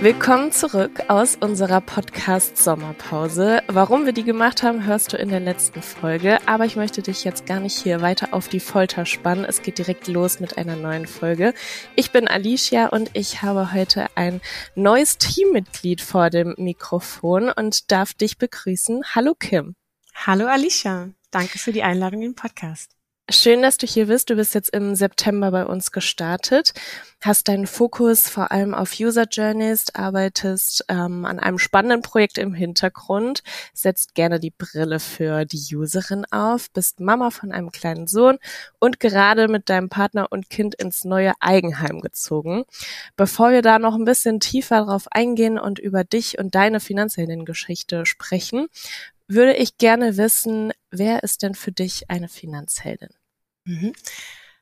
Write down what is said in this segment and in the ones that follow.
Willkommen zurück aus unserer Podcast-Sommerpause. Warum wir die gemacht haben, hörst du in der letzten Folge. Aber ich möchte dich jetzt gar nicht hier weiter auf die Folter spannen. Es geht direkt los mit einer neuen Folge. Ich bin Alicia und ich habe heute ein neues Teammitglied vor dem Mikrofon und darf dich begrüßen. Hallo Kim. Hallo Alicia. Danke für die Einladung in den Podcast. Schön, dass du hier bist. Du bist jetzt im September bei uns gestartet, hast deinen Fokus vor allem auf User Journeys, arbeitest ähm, an einem spannenden Projekt im Hintergrund, setzt gerne die Brille für die Userin auf, bist Mama von einem kleinen Sohn und gerade mit deinem Partner und Kind ins neue Eigenheim gezogen. Bevor wir da noch ein bisschen tiefer drauf eingehen und über dich und deine finanzielle Geschichte sprechen, würde ich gerne wissen, wer ist denn für dich eine Finanzheldin? Mhm.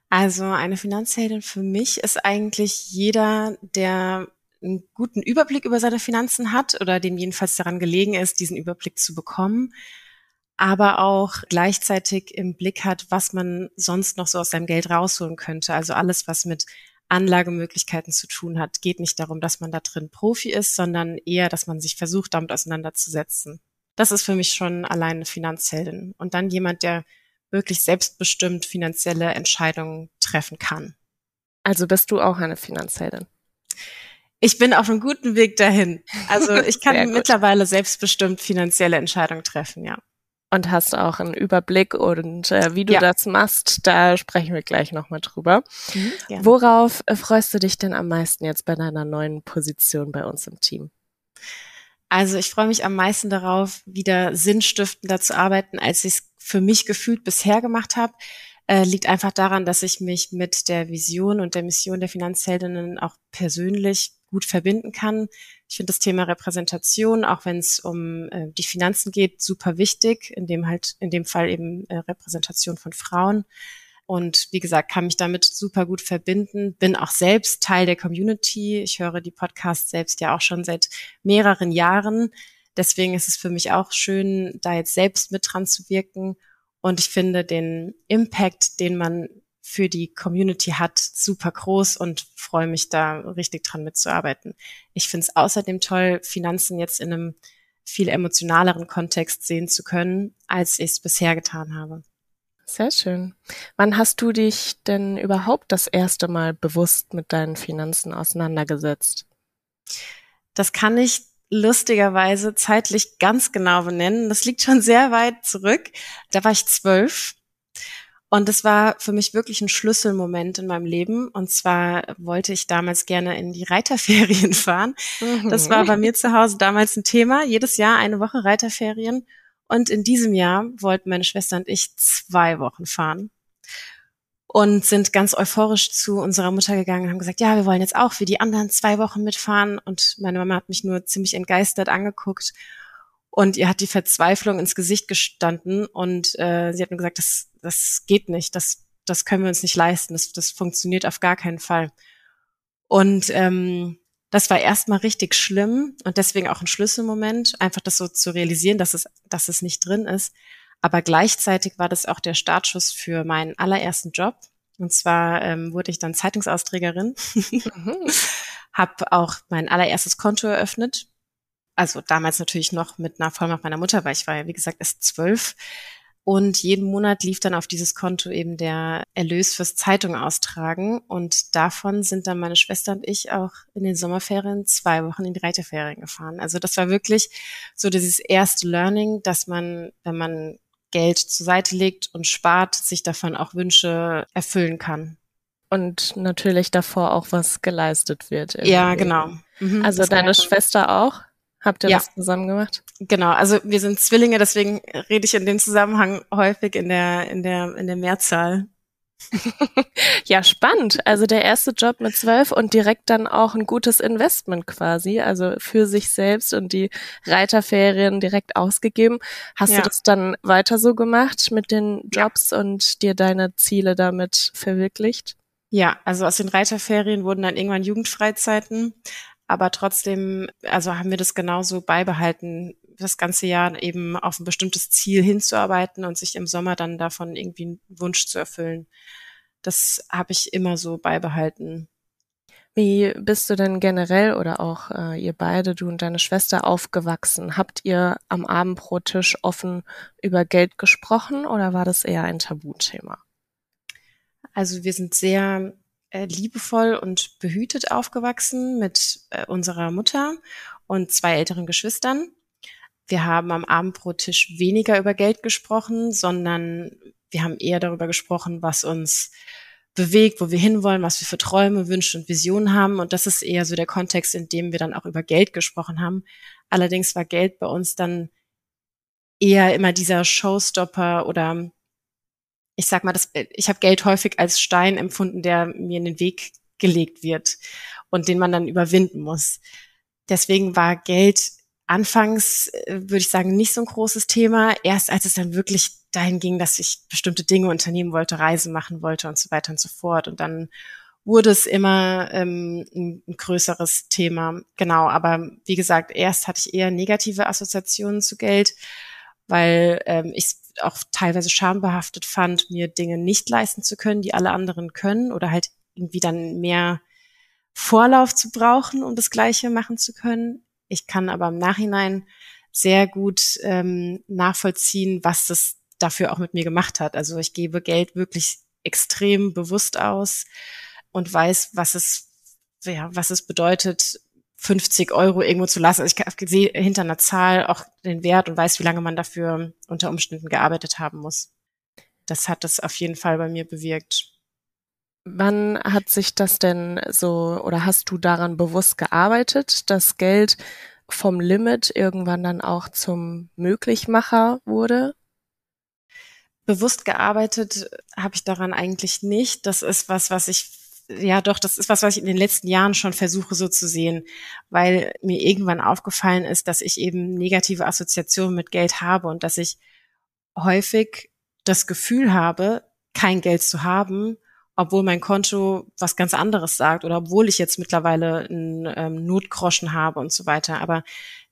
Also eine Finanzheldin für mich ist eigentlich jeder, der einen guten Überblick über seine Finanzen hat oder dem jedenfalls daran gelegen ist, diesen Überblick zu bekommen, aber auch gleichzeitig im Blick hat, was man sonst noch so aus seinem Geld rausholen könnte. Also alles, was mit Anlagemöglichkeiten zu tun hat, geht nicht darum, dass man da drin Profi ist, sondern eher, dass man sich versucht, damit auseinanderzusetzen. Das ist für mich schon alleine eine Finanzheldin. Und dann jemand, der wirklich selbstbestimmt finanzielle Entscheidungen treffen kann. Also bist du auch eine Finanzheldin? Ich bin auf einem guten Weg dahin. Also ich kann mittlerweile selbstbestimmt finanzielle Entscheidungen treffen, ja. Und hast auch einen Überblick und äh, wie du ja. das machst, da sprechen wir gleich nochmal drüber. Mhm, Worauf freust du dich denn am meisten jetzt bei deiner neuen Position bei uns im Team? Also ich freue mich am meisten darauf, wieder sinnstiftender zu arbeiten, als ich es für mich gefühlt bisher gemacht habe. Äh, liegt einfach daran, dass ich mich mit der Vision und der Mission der Finanzheldinnen auch persönlich gut verbinden kann. Ich finde das Thema Repräsentation, auch wenn es um äh, die Finanzen geht, super wichtig, in dem halt, in dem Fall eben äh, Repräsentation von Frauen. Und wie gesagt, kann mich damit super gut verbinden, bin auch selbst Teil der Community. Ich höre die Podcasts selbst ja auch schon seit mehreren Jahren. Deswegen ist es für mich auch schön, da jetzt selbst mit dran zu wirken. Und ich finde den Impact, den man für die Community hat, super groß und freue mich da richtig dran mitzuarbeiten. Ich finde es außerdem toll, Finanzen jetzt in einem viel emotionaleren Kontext sehen zu können, als ich es bisher getan habe. Sehr schön. Wann hast du dich denn überhaupt das erste Mal bewusst mit deinen Finanzen auseinandergesetzt? Das kann ich lustigerweise zeitlich ganz genau benennen. Das liegt schon sehr weit zurück. Da war ich zwölf. Und das war für mich wirklich ein Schlüsselmoment in meinem Leben. Und zwar wollte ich damals gerne in die Reiterferien fahren. Mhm. Das war bei mir zu Hause damals ein Thema. Jedes Jahr eine Woche Reiterferien. Und in diesem Jahr wollten meine Schwester und ich zwei Wochen fahren und sind ganz euphorisch zu unserer Mutter gegangen und haben gesagt, ja, wir wollen jetzt auch für die anderen zwei Wochen mitfahren. Und meine Mama hat mich nur ziemlich entgeistert angeguckt und ihr hat die Verzweiflung ins Gesicht gestanden und äh, sie hat nur gesagt, das, das geht nicht, das, das können wir uns nicht leisten, das, das funktioniert auf gar keinen Fall. Und ähm, das war erstmal richtig schlimm und deswegen auch ein Schlüsselmoment, einfach das so zu realisieren, dass es, dass es nicht drin ist. Aber gleichzeitig war das auch der Startschuss für meinen allerersten Job. Und zwar ähm, wurde ich dann Zeitungsausträgerin, mhm. habe auch mein allererstes Konto eröffnet. Also damals natürlich noch mit einer Vollmacht meiner Mutter, weil ich war ja, wie gesagt, erst zwölf. Und jeden Monat lief dann auf dieses Konto eben der Erlös fürs Zeitung austragen. Und davon sind dann meine Schwester und ich auch in den Sommerferien zwei Wochen in die Reiterferien gefahren. Also das war wirklich so dieses erste Learning, dass man, wenn man Geld zur Seite legt und spart, sich davon auch Wünsche erfüllen kann. Und natürlich davor auch was geleistet wird. Irgendwie. Ja, genau. Mhm, also deine Schwester auch? Habt ihr ja. das zusammen gemacht? Genau, also wir sind Zwillinge, deswegen rede ich in dem Zusammenhang häufig in der, in der, in der Mehrzahl. ja, spannend. Also der erste Job mit zwölf und direkt dann auch ein gutes Investment quasi, also für sich selbst und die Reiterferien direkt ausgegeben. Hast ja. du das dann weiter so gemacht mit den Jobs ja. und dir deine Ziele damit verwirklicht? Ja, also aus den Reiterferien wurden dann irgendwann Jugendfreizeiten aber trotzdem, also haben wir das genauso beibehalten, das ganze Jahr eben auf ein bestimmtes Ziel hinzuarbeiten und sich im Sommer dann davon irgendwie einen Wunsch zu erfüllen. Das habe ich immer so beibehalten. Wie bist du denn generell oder auch äh, ihr beide, du und deine Schwester, aufgewachsen? Habt ihr am Abendbrottisch offen über Geld gesprochen oder war das eher ein Tabuthema? Also wir sind sehr äh, liebevoll und behütet aufgewachsen mit äh, unserer Mutter und zwei älteren Geschwistern. Wir haben am Abendbrottisch weniger über Geld gesprochen, sondern wir haben eher darüber gesprochen, was uns bewegt, wo wir hinwollen, was wir für Träume, Wünsche und Visionen haben. Und das ist eher so der Kontext, in dem wir dann auch über Geld gesprochen haben. Allerdings war Geld bei uns dann eher immer dieser Showstopper oder ich sag mal, das, ich habe Geld häufig als Stein empfunden, der mir in den Weg gelegt wird und den man dann überwinden muss. Deswegen war Geld anfangs, äh, würde ich sagen, nicht so ein großes Thema. Erst als es dann wirklich dahin ging, dass ich bestimmte Dinge unternehmen wollte, Reisen machen wollte und so weiter und so fort. Und dann wurde es immer ähm, ein, ein größeres Thema. Genau, aber wie gesagt, erst hatte ich eher negative Assoziationen zu Geld, weil ähm, ich auch teilweise schambehaftet fand, mir Dinge nicht leisten zu können, die alle anderen können oder halt irgendwie dann mehr Vorlauf zu brauchen, um das Gleiche machen zu können. Ich kann aber im Nachhinein sehr gut ähm, nachvollziehen, was das dafür auch mit mir gemacht hat. Also ich gebe Geld wirklich extrem bewusst aus und weiß, was es, ja, was es bedeutet, 50 Euro irgendwo zu lassen. Also ich sehe hinter einer Zahl auch den Wert und weiß, wie lange man dafür unter Umständen gearbeitet haben muss. Das hat das auf jeden Fall bei mir bewirkt. Wann hat sich das denn so oder hast du daran bewusst gearbeitet, dass Geld vom Limit irgendwann dann auch zum Möglichmacher wurde? bewusst gearbeitet habe ich daran eigentlich nicht. Das ist was, was ich ja doch, das ist was, was ich in den letzten Jahren schon versuche so zu sehen, weil mir irgendwann aufgefallen ist, dass ich eben negative Assoziationen mit Geld habe und dass ich häufig das Gefühl habe, kein Geld zu haben, obwohl mein Konto was ganz anderes sagt oder obwohl ich jetzt mittlerweile einen ähm, Notgroschen habe und so weiter. Aber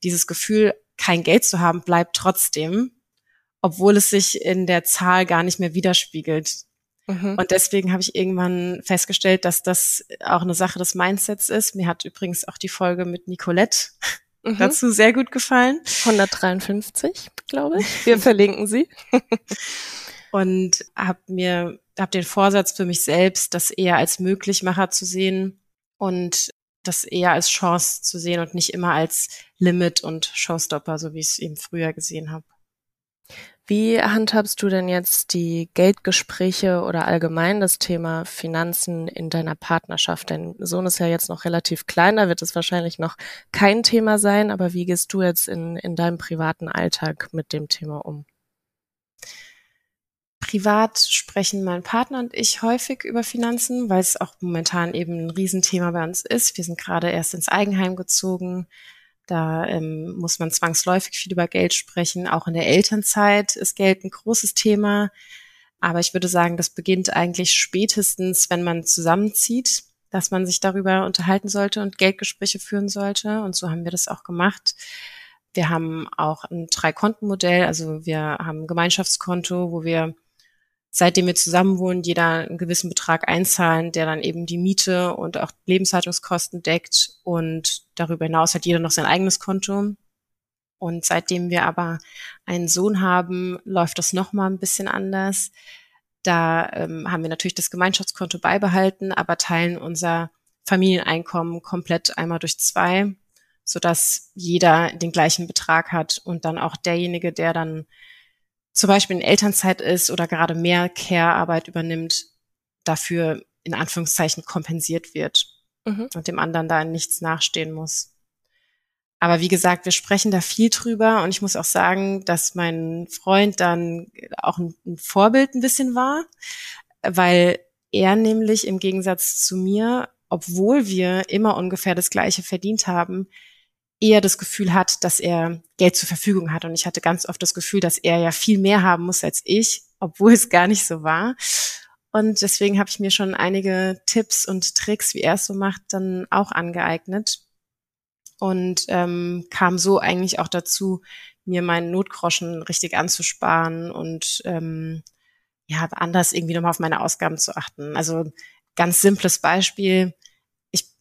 dieses Gefühl, kein Geld zu haben, bleibt trotzdem obwohl es sich in der Zahl gar nicht mehr widerspiegelt. Mhm. Und deswegen habe ich irgendwann festgestellt, dass das auch eine Sache des Mindsets ist. Mir hat übrigens auch die Folge mit Nicolette mhm. dazu sehr gut gefallen. 153, glaube ich. Wir verlinken sie. und habe mir hab den Vorsatz für mich selbst, das eher als Möglichmacher zu sehen und das eher als Chance zu sehen und nicht immer als Limit und Showstopper, so wie ich es eben früher gesehen habe. Wie handhabst du denn jetzt die Geldgespräche oder allgemein das Thema Finanzen in deiner Partnerschaft? Dein Sohn ist ja jetzt noch relativ klein, da wird es wahrscheinlich noch kein Thema sein, aber wie gehst du jetzt in, in deinem privaten Alltag mit dem Thema um? Privat sprechen mein Partner und ich häufig über Finanzen, weil es auch momentan eben ein Riesenthema bei uns ist. Wir sind gerade erst ins Eigenheim gezogen da ähm, muss man zwangsläufig viel über Geld sprechen. Auch in der Elternzeit ist Geld ein großes Thema. Aber ich würde sagen, das beginnt eigentlich spätestens, wenn man zusammenzieht, dass man sich darüber unterhalten sollte und Geldgespräche führen sollte. Und so haben wir das auch gemacht. Wir haben auch ein Drei-Konten-Modell. Also wir haben ein Gemeinschaftskonto, wo wir seitdem wir zusammen wohnen, jeder einen gewissen Betrag einzahlen, der dann eben die Miete und auch Lebenshaltungskosten deckt. Und darüber hinaus hat jeder noch sein eigenes Konto. Und seitdem wir aber einen Sohn haben, läuft das nochmal ein bisschen anders. Da ähm, haben wir natürlich das Gemeinschaftskonto beibehalten, aber teilen unser Familieneinkommen komplett einmal durch zwei, sodass jeder den gleichen Betrag hat und dann auch derjenige, der dann zum Beispiel in Elternzeit ist oder gerade mehr Care-Arbeit übernimmt, dafür in Anführungszeichen kompensiert wird mhm. und dem anderen da nichts nachstehen muss. Aber wie gesagt, wir sprechen da viel drüber und ich muss auch sagen, dass mein Freund dann auch ein, ein Vorbild ein bisschen war, weil er nämlich im Gegensatz zu mir, obwohl wir immer ungefähr das Gleiche verdient haben, eher das Gefühl hat, dass er Geld zur Verfügung hat. Und ich hatte ganz oft das Gefühl, dass er ja viel mehr haben muss als ich, obwohl es gar nicht so war. Und deswegen habe ich mir schon einige Tipps und Tricks, wie er es so macht, dann auch angeeignet. Und ähm, kam so eigentlich auch dazu, mir meinen Notgroschen richtig anzusparen und ähm, ja, anders irgendwie nochmal auf meine Ausgaben zu achten. Also ganz simples Beispiel.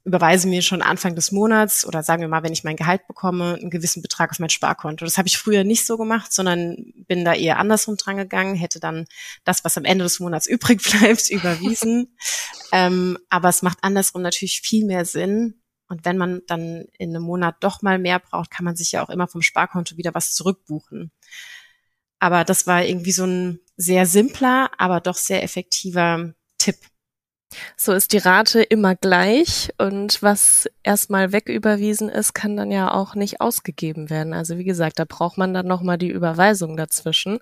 Überweise mir schon Anfang des Monats oder sagen wir mal, wenn ich mein Gehalt bekomme, einen gewissen Betrag auf mein Sparkonto. Das habe ich früher nicht so gemacht, sondern bin da eher andersrum dran gegangen, hätte dann das, was am Ende des Monats übrig bleibt, überwiesen. ähm, aber es macht andersrum natürlich viel mehr Sinn. Und wenn man dann in einem Monat doch mal mehr braucht, kann man sich ja auch immer vom Sparkonto wieder was zurückbuchen. Aber das war irgendwie so ein sehr simpler, aber doch sehr effektiver Tipp. So ist die Rate immer gleich und was erstmal wegüberwiesen ist, kann dann ja auch nicht ausgegeben werden. Also wie gesagt, da braucht man dann nochmal die Überweisung dazwischen.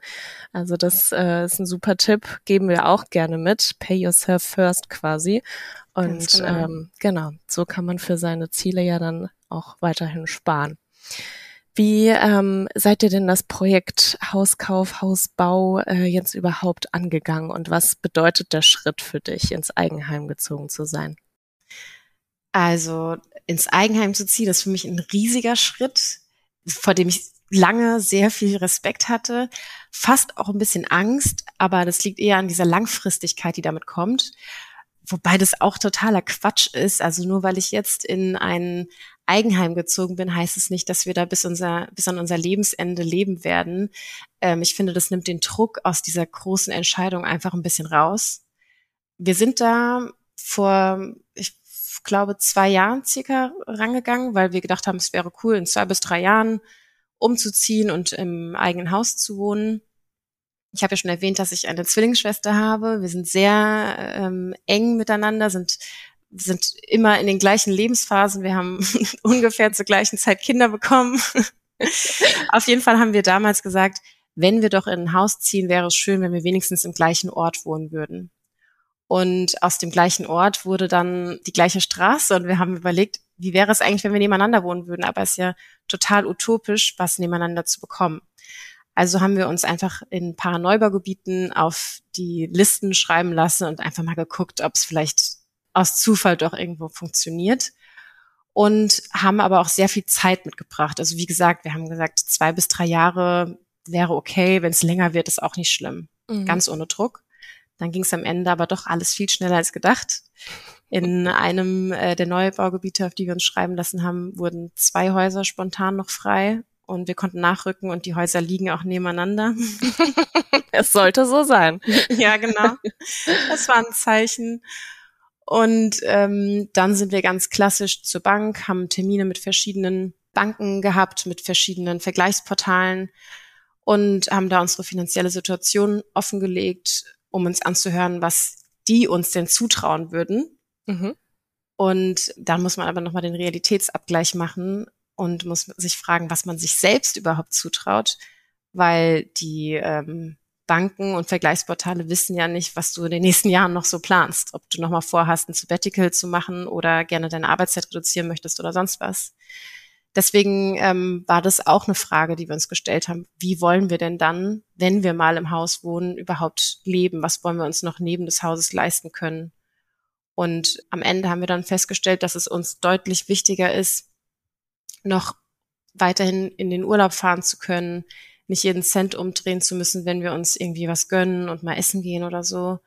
Also das äh, ist ein super Tipp, geben wir auch gerne mit. Pay yourself first quasi. Und genau. Ähm, genau, so kann man für seine Ziele ja dann auch weiterhin sparen. Wie ähm, seid ihr denn das Projekt Hauskauf, Hausbau äh, jetzt überhaupt angegangen und was bedeutet der Schritt für dich, ins Eigenheim gezogen zu sein? Also ins Eigenheim zu ziehen, ist für mich ein riesiger Schritt, vor dem ich lange sehr viel Respekt hatte, fast auch ein bisschen Angst, aber das liegt eher an dieser Langfristigkeit, die damit kommt. Wobei das auch totaler Quatsch ist. Also nur weil ich jetzt in ein Eigenheim gezogen bin, heißt es nicht, dass wir da bis unser, bis an unser Lebensende leben werden. Ähm, ich finde, das nimmt den Druck aus dieser großen Entscheidung einfach ein bisschen raus. Wir sind da vor, ich glaube, zwei Jahren circa rangegangen, weil wir gedacht haben, es wäre cool, in zwei bis drei Jahren umzuziehen und im eigenen Haus zu wohnen. Ich habe ja schon erwähnt, dass ich eine Zwillingsschwester habe. Wir sind sehr ähm, eng miteinander, sind sind immer in den gleichen Lebensphasen. Wir haben ungefähr zur gleichen Zeit Kinder bekommen. Auf jeden Fall haben wir damals gesagt, wenn wir doch in ein Haus ziehen, wäre es schön, wenn wir wenigstens im gleichen Ort wohnen würden. Und aus dem gleichen Ort wurde dann die gleiche Straße und wir haben überlegt, wie wäre es eigentlich, wenn wir nebeneinander wohnen würden? Aber es ist ja total utopisch, was nebeneinander zu bekommen. Also haben wir uns einfach in ein paar Neubaugebieten auf die Listen schreiben lassen und einfach mal geguckt, ob es vielleicht aus Zufall doch irgendwo funktioniert und haben aber auch sehr viel Zeit mitgebracht. Also wie gesagt, wir haben gesagt, zwei bis drei Jahre wäre okay, wenn es länger wird, ist auch nicht schlimm. Mhm. Ganz ohne Druck. Dann ging es am Ende aber doch alles viel schneller als gedacht. In einem äh, der Neubaugebiete, auf die wir uns schreiben lassen haben, wurden zwei Häuser spontan noch frei und wir konnten nachrücken und die Häuser liegen auch nebeneinander. es sollte so sein. ja, genau. Das war ein Zeichen. Und ähm, dann sind wir ganz klassisch zur Bank, haben Termine mit verschiedenen Banken gehabt, mit verschiedenen Vergleichsportalen und haben da unsere finanzielle Situation offengelegt, um uns anzuhören, was die uns denn zutrauen würden. Mhm. Und dann muss man aber nochmal den Realitätsabgleich machen und muss sich fragen, was man sich selbst überhaupt zutraut, weil die ähm, Banken und Vergleichsportale wissen ja nicht, was du in den nächsten Jahren noch so planst. Ob du nochmal vorhast, ein Sabbatical zu machen oder gerne deine Arbeitszeit reduzieren möchtest oder sonst was. Deswegen ähm, war das auch eine Frage, die wir uns gestellt haben. Wie wollen wir denn dann, wenn wir mal im Haus wohnen, überhaupt leben? Was wollen wir uns noch neben des Hauses leisten können? Und am Ende haben wir dann festgestellt, dass es uns deutlich wichtiger ist, noch weiterhin in den Urlaub fahren zu können, nicht jeden Cent umdrehen zu müssen, wenn wir uns irgendwie was gönnen und mal essen gehen oder so,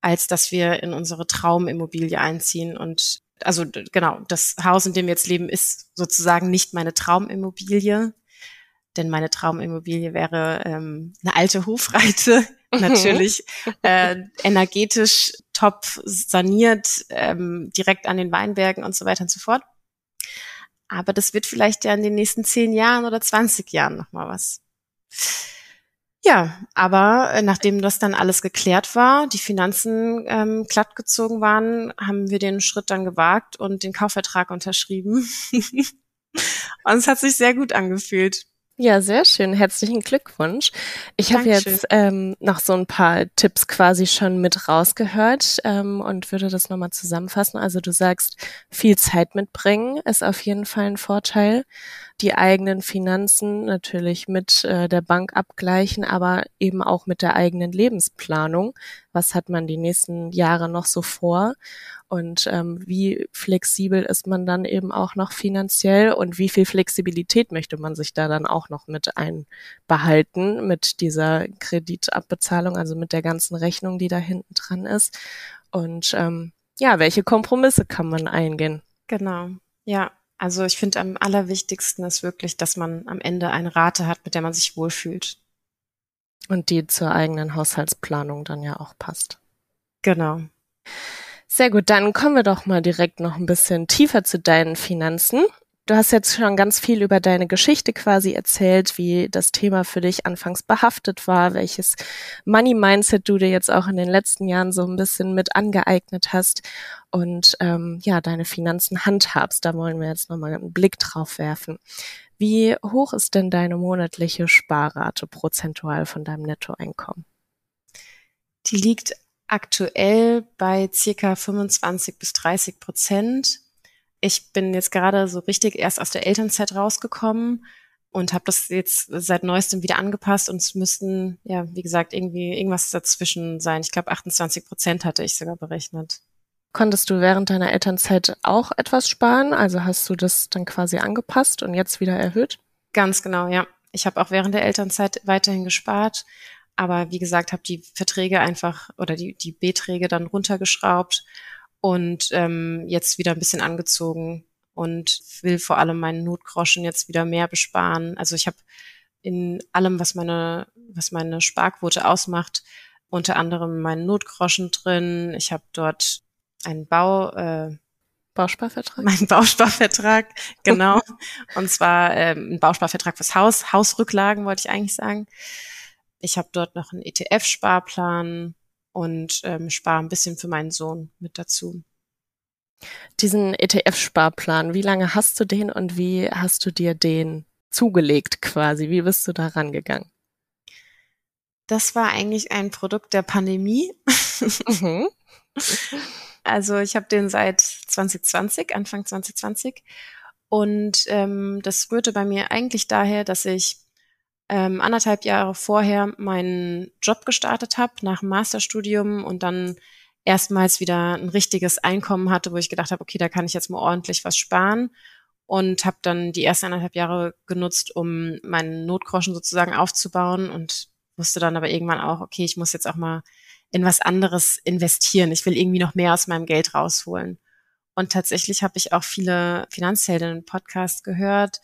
als dass wir in unsere Traumimmobilie einziehen. Und also genau, das Haus, in dem wir jetzt leben, ist sozusagen nicht meine Traumimmobilie, denn meine Traumimmobilie wäre ähm, eine alte Hofreite, natürlich äh, energetisch top saniert, ähm, direkt an den Weinbergen und so weiter und so fort. Aber das wird vielleicht ja in den nächsten zehn Jahren oder 20 Jahren nochmal was. Ja, aber äh, nachdem das dann alles geklärt war, die Finanzen ähm, glattgezogen waren, haben wir den Schritt dann gewagt und den Kaufvertrag unterschrieben. und es hat sich sehr gut angefühlt. Ja, sehr schön. Herzlichen Glückwunsch. Ich habe jetzt ähm, noch so ein paar Tipps quasi schon mit rausgehört ähm, und würde das nochmal zusammenfassen. Also du sagst, viel Zeit mitbringen ist auf jeden Fall ein Vorteil. Die eigenen Finanzen natürlich mit äh, der Bank abgleichen, aber eben auch mit der eigenen Lebensplanung. Was hat man die nächsten Jahre noch so vor? Und ähm, wie flexibel ist man dann eben auch noch finanziell und wie viel Flexibilität möchte man sich da dann auch noch mit einbehalten mit dieser Kreditabbezahlung, also mit der ganzen Rechnung, die da hinten dran ist? Und ähm, ja, welche Kompromisse kann man eingehen? Genau, ja. Also ich finde am allerwichtigsten ist wirklich, dass man am Ende eine Rate hat, mit der man sich wohlfühlt. Und die zur eigenen Haushaltsplanung dann ja auch passt. Genau. Sehr gut, dann kommen wir doch mal direkt noch ein bisschen tiefer zu deinen Finanzen. Du hast jetzt schon ganz viel über deine Geschichte quasi erzählt, wie das Thema für dich anfangs behaftet war, welches Money Mindset du dir jetzt auch in den letzten Jahren so ein bisschen mit angeeignet hast und ähm, ja, deine Finanzen handhabst. Da wollen wir jetzt nochmal einen Blick drauf werfen. Wie hoch ist denn deine monatliche Sparrate prozentual von deinem Nettoeinkommen? Die liegt aktuell bei circa 25 bis 30 Prozent ich bin jetzt gerade so richtig erst aus der Elternzeit rausgekommen und habe das jetzt seit neuestem wieder angepasst und es müssten, ja, wie gesagt, irgendwie irgendwas dazwischen sein. Ich glaube, 28 Prozent hatte ich sogar berechnet. Konntest du während deiner Elternzeit auch etwas sparen? Also hast du das dann quasi angepasst und jetzt wieder erhöht? Ganz genau, ja. Ich habe auch während der Elternzeit weiterhin gespart, aber wie gesagt, habe die Verträge einfach oder die, die Beträge dann runtergeschraubt und ähm, jetzt wieder ein bisschen angezogen und will vor allem meinen Notgroschen jetzt wieder mehr besparen. Also ich habe in allem, was meine, was meine Sparquote ausmacht, unter anderem meinen Notgroschen drin. Ich habe dort einen Bau, äh, Bausparvertrag? Mein Bausparvertrag, genau. und zwar ähm, ein Bausparvertrag fürs Haus, Hausrücklagen wollte ich eigentlich sagen. Ich habe dort noch einen ETF-Sparplan, und ähm, spare ein bisschen für meinen Sohn mit dazu. Diesen ETF-Sparplan, wie lange hast du den und wie hast du dir den zugelegt quasi? Wie bist du da rangegangen? Das war eigentlich ein Produkt der Pandemie. Mhm. Also ich habe den seit 2020, Anfang 2020. Und ähm, das rührte bei mir eigentlich daher, dass ich ähm, anderthalb Jahre vorher meinen Job gestartet habe nach dem Masterstudium und dann erstmals wieder ein richtiges Einkommen hatte, wo ich gedacht habe, okay, da kann ich jetzt mal ordentlich was sparen und habe dann die ersten anderthalb Jahre genutzt, um meinen Notgroschen sozusagen aufzubauen und wusste dann aber irgendwann auch, okay, ich muss jetzt auch mal in was anderes investieren. Ich will irgendwie noch mehr aus meinem Geld rausholen. Und tatsächlich habe ich auch viele Finanzheldinnen-Podcasts gehört,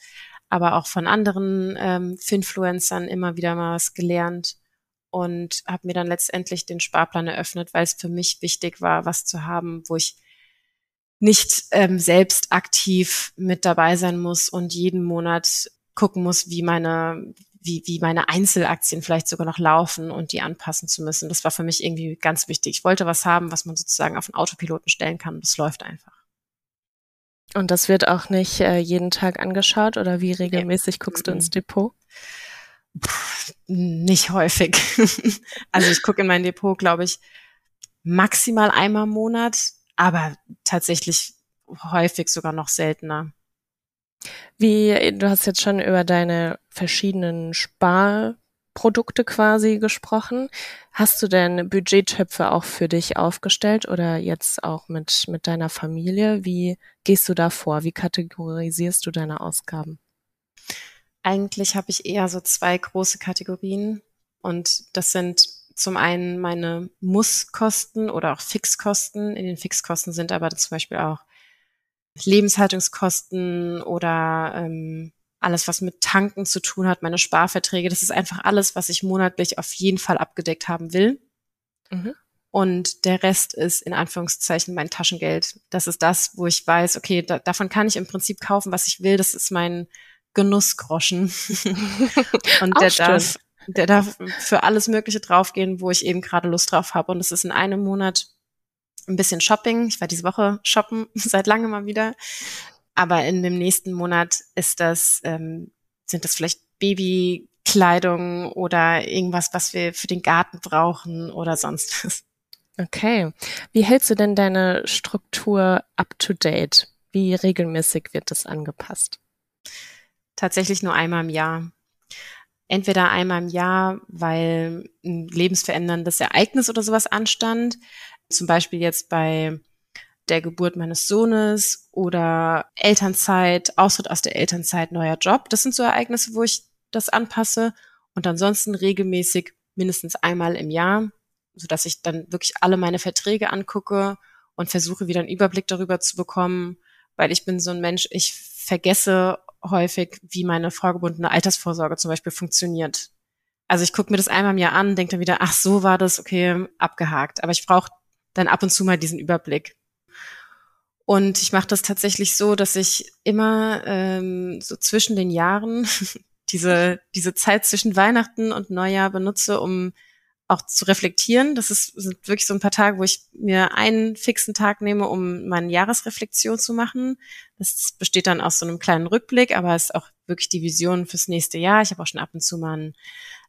aber auch von anderen ähm, Finfluencern immer wieder mal was gelernt und habe mir dann letztendlich den Sparplan eröffnet, weil es für mich wichtig war, was zu haben, wo ich nicht ähm, selbst aktiv mit dabei sein muss und jeden Monat gucken muss, wie meine wie, wie meine Einzelaktien vielleicht sogar noch laufen und die anpassen zu müssen. Das war für mich irgendwie ganz wichtig. Ich wollte was haben, was man sozusagen auf den Autopiloten stellen kann. Das läuft einfach. Und das wird auch nicht äh, jeden Tag angeschaut oder wie regelmäßig guckst du ins Depot? Puh, nicht häufig. also ich gucke in mein Depot, glaube ich, maximal einmal im Monat, aber tatsächlich häufig sogar noch seltener. Wie, du hast jetzt schon über deine verschiedenen Spar Produkte quasi gesprochen. Hast du denn Budgettöpfe auch für dich aufgestellt oder jetzt auch mit, mit deiner Familie? Wie gehst du da vor? Wie kategorisierst du deine Ausgaben? Eigentlich habe ich eher so zwei große Kategorien und das sind zum einen meine Musskosten oder auch Fixkosten. In den Fixkosten sind aber zum Beispiel auch Lebenshaltungskosten oder ähm, alles, was mit Tanken zu tun hat, meine Sparverträge, das ist einfach alles, was ich monatlich auf jeden Fall abgedeckt haben will. Mhm. Und der Rest ist in Anführungszeichen mein Taschengeld. Das ist das, wo ich weiß, okay, da, davon kann ich im Prinzip kaufen, was ich will. Das ist mein Genussgroschen. und der darf, der darf für alles Mögliche draufgehen, wo ich eben gerade Lust drauf habe. Und es ist in einem Monat ein bisschen Shopping. Ich war diese Woche shoppen, seit langem mal wieder. Aber in dem nächsten Monat ist das, ähm, sind das vielleicht Babykleidung oder irgendwas, was wir für den Garten brauchen oder sonst was. Okay. Wie hältst du denn deine Struktur up to date? Wie regelmäßig wird das angepasst? tatsächlich nur einmal im Jahr. Entweder einmal im Jahr, weil ein lebensveränderndes Ereignis oder sowas anstand. Zum Beispiel jetzt bei der Geburt meines Sohnes oder Elternzeit, Austritt aus der Elternzeit, neuer Job. Das sind so Ereignisse, wo ich das anpasse. Und ansonsten regelmäßig mindestens einmal im Jahr, sodass ich dann wirklich alle meine Verträge angucke und versuche wieder einen Überblick darüber zu bekommen, weil ich bin so ein Mensch, ich vergesse häufig, wie meine vorgebundene Altersvorsorge zum Beispiel funktioniert. Also ich gucke mir das einmal im Jahr an, denke dann wieder, ach so war das, okay, abgehakt. Aber ich brauche dann ab und zu mal diesen Überblick. Und ich mache das tatsächlich so, dass ich immer ähm, so zwischen den Jahren diese, diese Zeit zwischen Weihnachten und Neujahr benutze, um auch zu reflektieren. Das ist, sind wirklich so ein paar Tage, wo ich mir einen fixen Tag nehme, um meine Jahresreflexion zu machen. Das besteht dann aus so einem kleinen Rückblick, aber ist auch wirklich die Vision fürs nächste Jahr. Ich habe auch schon ab und zu mal ein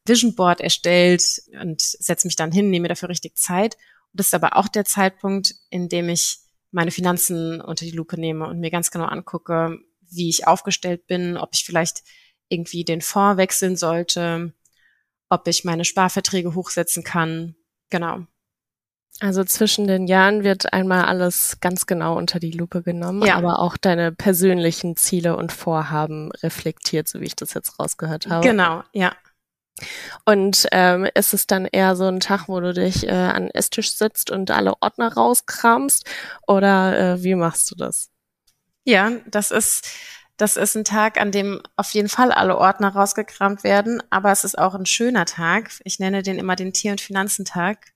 Vision Board erstellt und setze mich dann hin, nehme dafür richtig Zeit. Und das ist aber auch der Zeitpunkt, in dem ich meine Finanzen unter die Lupe nehme und mir ganz genau angucke, wie ich aufgestellt bin, ob ich vielleicht irgendwie den Fonds wechseln sollte, ob ich meine Sparverträge hochsetzen kann. Genau. Also zwischen den Jahren wird einmal alles ganz genau unter die Lupe genommen, ja. aber auch deine persönlichen Ziele und Vorhaben reflektiert, so wie ich das jetzt rausgehört habe. Genau, ja. Und ähm, ist es dann eher so ein Tag, wo du dich äh, an den Esstisch sitzt und alle Ordner rauskramst? Oder äh, wie machst du das? Ja, das ist das ist ein Tag, an dem auf jeden Fall alle Ordner rausgekramt werden, aber es ist auch ein schöner Tag. Ich nenne den immer den Tier- und Finanzentag.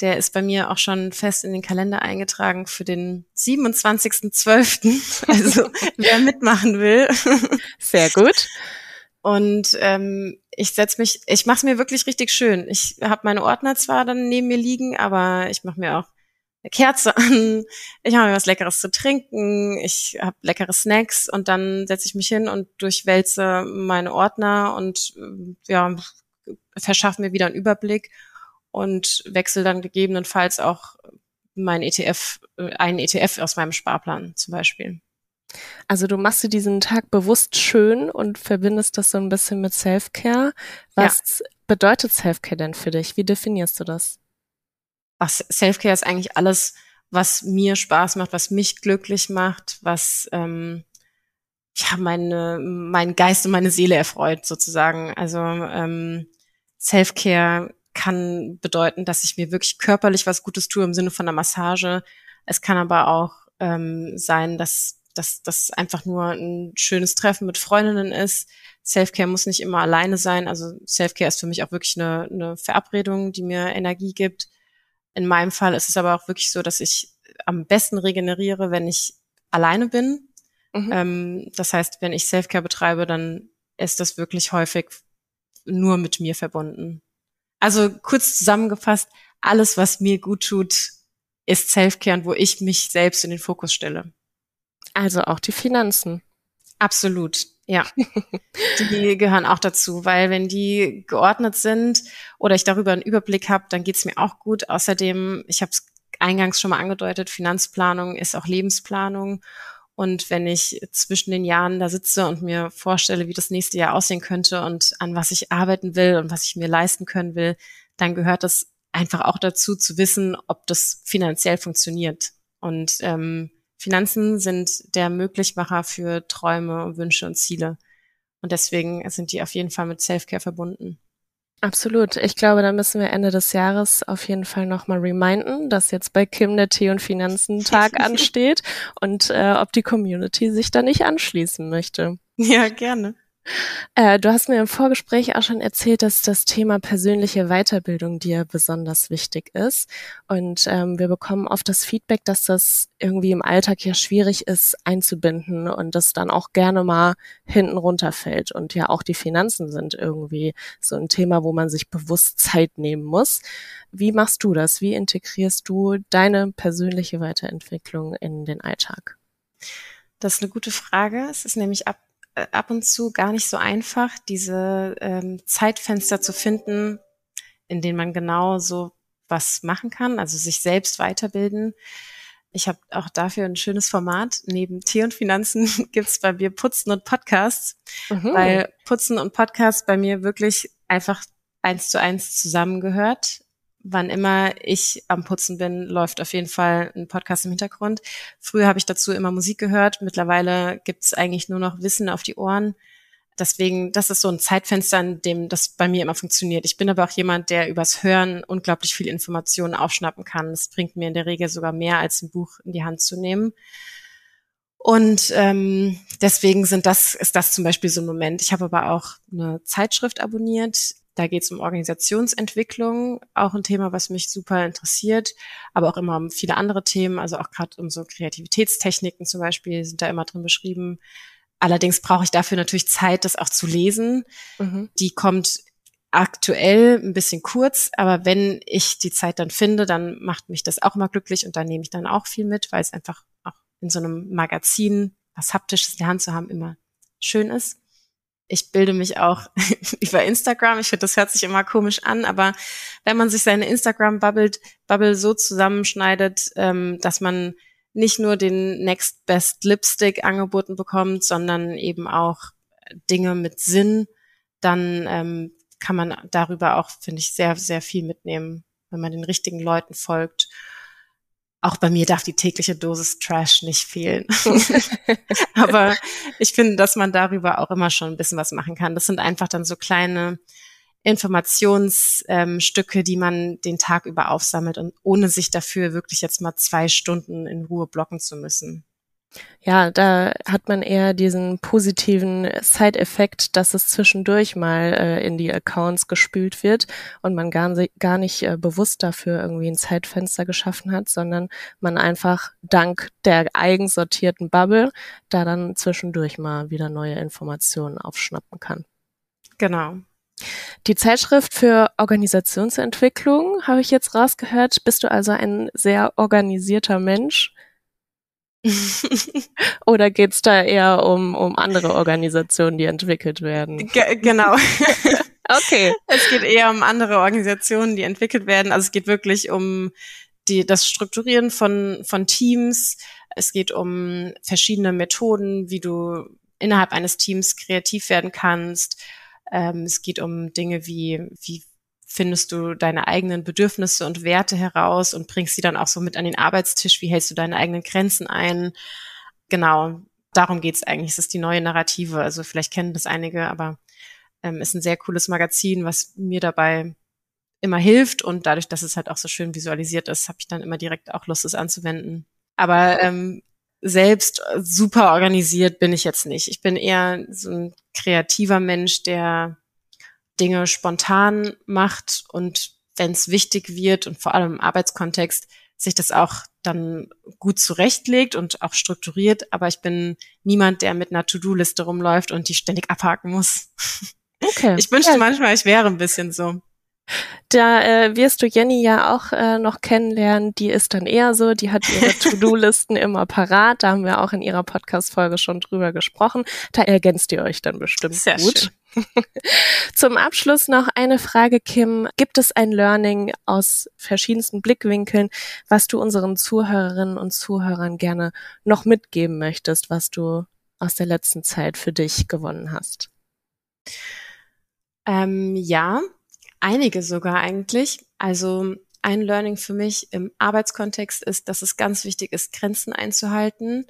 Der ist bei mir auch schon fest in den Kalender eingetragen für den 27.12. Also wer mitmachen will. Sehr gut. Und ähm, ich setz mich, ich mache es mir wirklich richtig schön. Ich habe meine Ordner zwar dann neben mir liegen, aber ich mache mir auch eine Kerze an, ich habe mir was Leckeres zu trinken, ich habe leckere Snacks und dann setze ich mich hin und durchwälze meine Ordner und äh, ja, verschaffe mir wieder einen Überblick und wechsle dann gegebenenfalls auch mein ETF, äh, einen ETF aus meinem Sparplan zum Beispiel. Also du machst dir diesen Tag bewusst schön und verbindest das so ein bisschen mit Self-Care. Was ja. bedeutet Self-Care denn für dich? Wie definierst du das? was Selfcare ist eigentlich alles, was mir Spaß macht, was mich glücklich macht, was ähm, ja meine mein Geist und meine Seele erfreut sozusagen. Also ähm, Selfcare kann bedeuten, dass ich mir wirklich körperlich was Gutes tue im Sinne von einer Massage. Es kann aber auch ähm, sein, dass dass das einfach nur ein schönes Treffen mit Freundinnen ist. Selfcare muss nicht immer alleine sein. Also Selfcare ist für mich auch wirklich eine, eine Verabredung, die mir Energie gibt. In meinem Fall ist es aber auch wirklich so, dass ich am besten regeneriere, wenn ich alleine bin. Mhm. Ähm, das heißt, wenn ich Selfcare betreibe, dann ist das wirklich häufig nur mit mir verbunden. Also kurz zusammengefasst, alles, was mir gut tut, ist Selfcare und wo ich mich selbst in den Fokus stelle. Also auch die Finanzen. Absolut. Ja, die gehören auch dazu, weil wenn die geordnet sind oder ich darüber einen Überblick habe, dann geht's mir auch gut. Außerdem, ich habe es eingangs schon mal angedeutet, Finanzplanung ist auch Lebensplanung. Und wenn ich zwischen den Jahren da sitze und mir vorstelle, wie das nächste Jahr aussehen könnte und an was ich arbeiten will und was ich mir leisten können will, dann gehört das einfach auch dazu zu wissen, ob das finanziell funktioniert. Und ähm, Finanzen sind der Möglichmacher für Träume, Wünsche und Ziele. Und deswegen sind die auf jeden Fall mit Selfcare verbunden. Absolut. Ich glaube, da müssen wir Ende des Jahres auf jeden Fall nochmal reminden, dass jetzt bei Kim der Tee- und Finanzentag ansteht und äh, ob die Community sich da nicht anschließen möchte. Ja, gerne. Äh, du hast mir im Vorgespräch auch schon erzählt, dass das Thema persönliche Weiterbildung dir besonders wichtig ist. Und ähm, wir bekommen oft das Feedback, dass das irgendwie im Alltag ja schwierig ist einzubinden und das dann auch gerne mal hinten runterfällt. Und ja, auch die Finanzen sind irgendwie so ein Thema, wo man sich bewusst Zeit nehmen muss. Wie machst du das? Wie integrierst du deine persönliche Weiterentwicklung in den Alltag? Das ist eine gute Frage. Es ist nämlich ab ab und zu gar nicht so einfach, diese ähm, Zeitfenster zu finden, in denen man genau so was machen kann, also sich selbst weiterbilden. Ich habe auch dafür ein schönes Format. Neben Tee und Finanzen gibt's bei mir Putzen und Podcasts, mhm. weil Putzen und Podcasts bei mir wirklich einfach eins zu eins zusammengehört. Wann immer ich am Putzen bin, läuft auf jeden Fall ein Podcast im Hintergrund. Früher habe ich dazu immer Musik gehört. Mittlerweile gibt's eigentlich nur noch Wissen auf die Ohren. Deswegen, das ist so ein Zeitfenster, in dem das bei mir immer funktioniert. Ich bin aber auch jemand, der übers Hören unglaublich viel Informationen aufschnappen kann. Das bringt mir in der Regel sogar mehr, als ein Buch in die Hand zu nehmen. Und ähm, deswegen sind das, ist das zum Beispiel so ein Moment. Ich habe aber auch eine Zeitschrift abonniert. Da geht es um Organisationsentwicklung, auch ein Thema, was mich super interessiert, aber auch immer um viele andere Themen, also auch gerade um so Kreativitätstechniken zum Beispiel sind da immer drin beschrieben. Allerdings brauche ich dafür natürlich Zeit, das auch zu lesen. Mhm. Die kommt aktuell ein bisschen kurz, aber wenn ich die Zeit dann finde, dann macht mich das auch immer glücklich und da nehme ich dann auch viel mit, weil es einfach auch in so einem Magazin was Haptisches in der Hand zu haben immer schön ist. Ich bilde mich auch über Instagram. Ich finde, das hört sich immer komisch an, aber wenn man sich seine Instagram-Bubble Bubble so zusammenschneidet, ähm, dass man nicht nur den Next Best Lipstick angeboten bekommt, sondern eben auch Dinge mit Sinn, dann ähm, kann man darüber auch, finde ich, sehr, sehr viel mitnehmen, wenn man den richtigen Leuten folgt. Auch bei mir darf die tägliche Dosis Trash nicht fehlen. Aber ich finde, dass man darüber auch immer schon ein bisschen was machen kann. Das sind einfach dann so kleine Informationsstücke, ähm, die man den Tag über aufsammelt und ohne sich dafür wirklich jetzt mal zwei Stunden in Ruhe blocken zu müssen. Ja, da hat man eher diesen positiven Side-Effekt, dass es zwischendurch mal äh, in die Accounts gespült wird und man gar, gar nicht äh, bewusst dafür irgendwie ein Zeitfenster geschaffen hat, sondern man einfach dank der eigens sortierten Bubble da dann zwischendurch mal wieder neue Informationen aufschnappen kann. Genau. Die Zeitschrift für Organisationsentwicklung habe ich jetzt rausgehört. Bist du also ein sehr organisierter Mensch? Oder geht's da eher um, um andere Organisationen, die entwickelt werden? G genau. okay. Es geht eher um andere Organisationen, die entwickelt werden. Also es geht wirklich um die, das Strukturieren von, von Teams. Es geht um verschiedene Methoden, wie du innerhalb eines Teams kreativ werden kannst ähm, es geht um Dinge wie, wie findest du deine eigenen Bedürfnisse und Werte heraus und bringst sie dann auch so mit an den Arbeitstisch? Wie hältst du deine eigenen Grenzen ein? Genau, darum geht's eigentlich. Es ist die neue Narrative. Also vielleicht kennen das einige, aber ähm, ist ein sehr cooles Magazin, was mir dabei immer hilft und dadurch, dass es halt auch so schön visualisiert ist, habe ich dann immer direkt auch Lust, es anzuwenden. Aber ähm, selbst super organisiert bin ich jetzt nicht. Ich bin eher so ein kreativer Mensch, der Dinge spontan macht und wenn es wichtig wird und vor allem im Arbeitskontext sich das auch dann gut zurechtlegt und auch strukturiert, aber ich bin niemand, der mit einer To-Do-Liste rumläuft und die ständig abhaken muss. Okay. Ich wünschte ja. manchmal, ich wäre ein bisschen so. Da äh, wirst du Jenny ja auch äh, noch kennenlernen. Die ist dann eher so, die hat ihre To-Do-Listen immer parat. Da haben wir auch in ihrer Podcast-Folge schon drüber gesprochen. Da ergänzt ihr euch dann bestimmt Sehr gut. Zum Abschluss noch eine Frage, Kim. Gibt es ein Learning aus verschiedensten Blickwinkeln, was du unseren Zuhörerinnen und Zuhörern gerne noch mitgeben möchtest, was du aus der letzten Zeit für dich gewonnen hast? Ähm, ja, Einige sogar eigentlich. Also ein Learning für mich im Arbeitskontext ist, dass es ganz wichtig ist, Grenzen einzuhalten,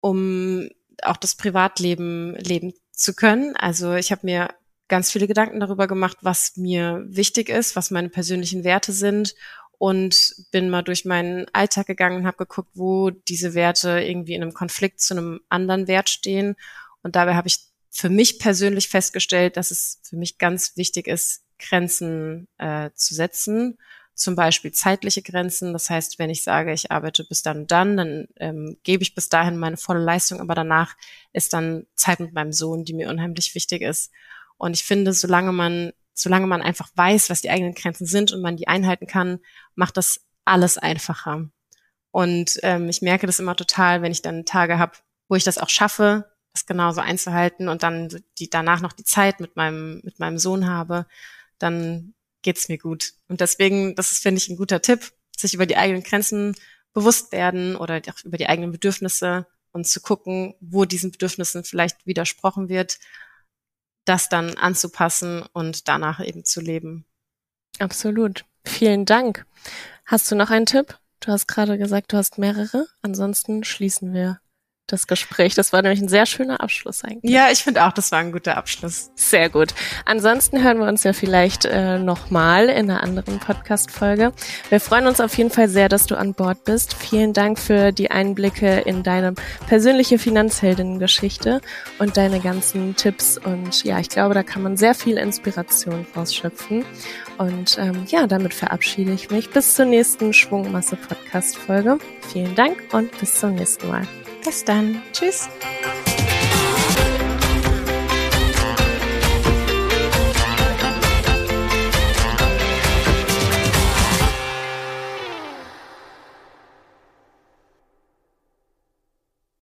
um auch das Privatleben leben zu können. Also ich habe mir ganz viele Gedanken darüber gemacht, was mir wichtig ist, was meine persönlichen Werte sind und bin mal durch meinen Alltag gegangen und habe geguckt, wo diese Werte irgendwie in einem Konflikt zu einem anderen Wert stehen. Und dabei habe ich für mich persönlich festgestellt, dass es für mich ganz wichtig ist, Grenzen äh, zu setzen, zum Beispiel zeitliche Grenzen. Das heißt, wenn ich sage, ich arbeite bis dann und dann, dann ähm, gebe ich bis dahin meine volle Leistung, aber danach ist dann Zeit mit meinem Sohn, die mir unheimlich wichtig ist. Und ich finde, solange man, solange man einfach weiß, was die eigenen Grenzen sind und man die einhalten kann, macht das alles einfacher. Und ähm, ich merke das immer total, wenn ich dann Tage habe, wo ich das auch schaffe, das genauso einzuhalten und dann die danach noch die Zeit mit meinem mit meinem Sohn habe dann geht's mir gut. Und deswegen, das ist, finde ich, ein guter Tipp, sich über die eigenen Grenzen bewusst werden oder auch über die eigenen Bedürfnisse und zu gucken, wo diesen Bedürfnissen vielleicht widersprochen wird, das dann anzupassen und danach eben zu leben. Absolut. Vielen Dank. Hast du noch einen Tipp? Du hast gerade gesagt, du hast mehrere. Ansonsten schließen wir das Gespräch. Das war nämlich ein sehr schöner Abschluss eigentlich. Ja, ich finde auch, das war ein guter Abschluss. Sehr gut. Ansonsten hören wir uns ja vielleicht äh, nochmal in einer anderen Podcast-Folge. Wir freuen uns auf jeden Fall sehr, dass du an Bord bist. Vielen Dank für die Einblicke in deine persönliche Finanzheldinnen-Geschichte und deine ganzen Tipps. Und ja, ich glaube, da kann man sehr viel Inspiration rausschöpfen. Und ähm, ja, damit verabschiede ich mich bis zur nächsten Schwungmasse Podcast Folge. Vielen Dank und bis zum nächsten Mal. Bis dann. Tschüss.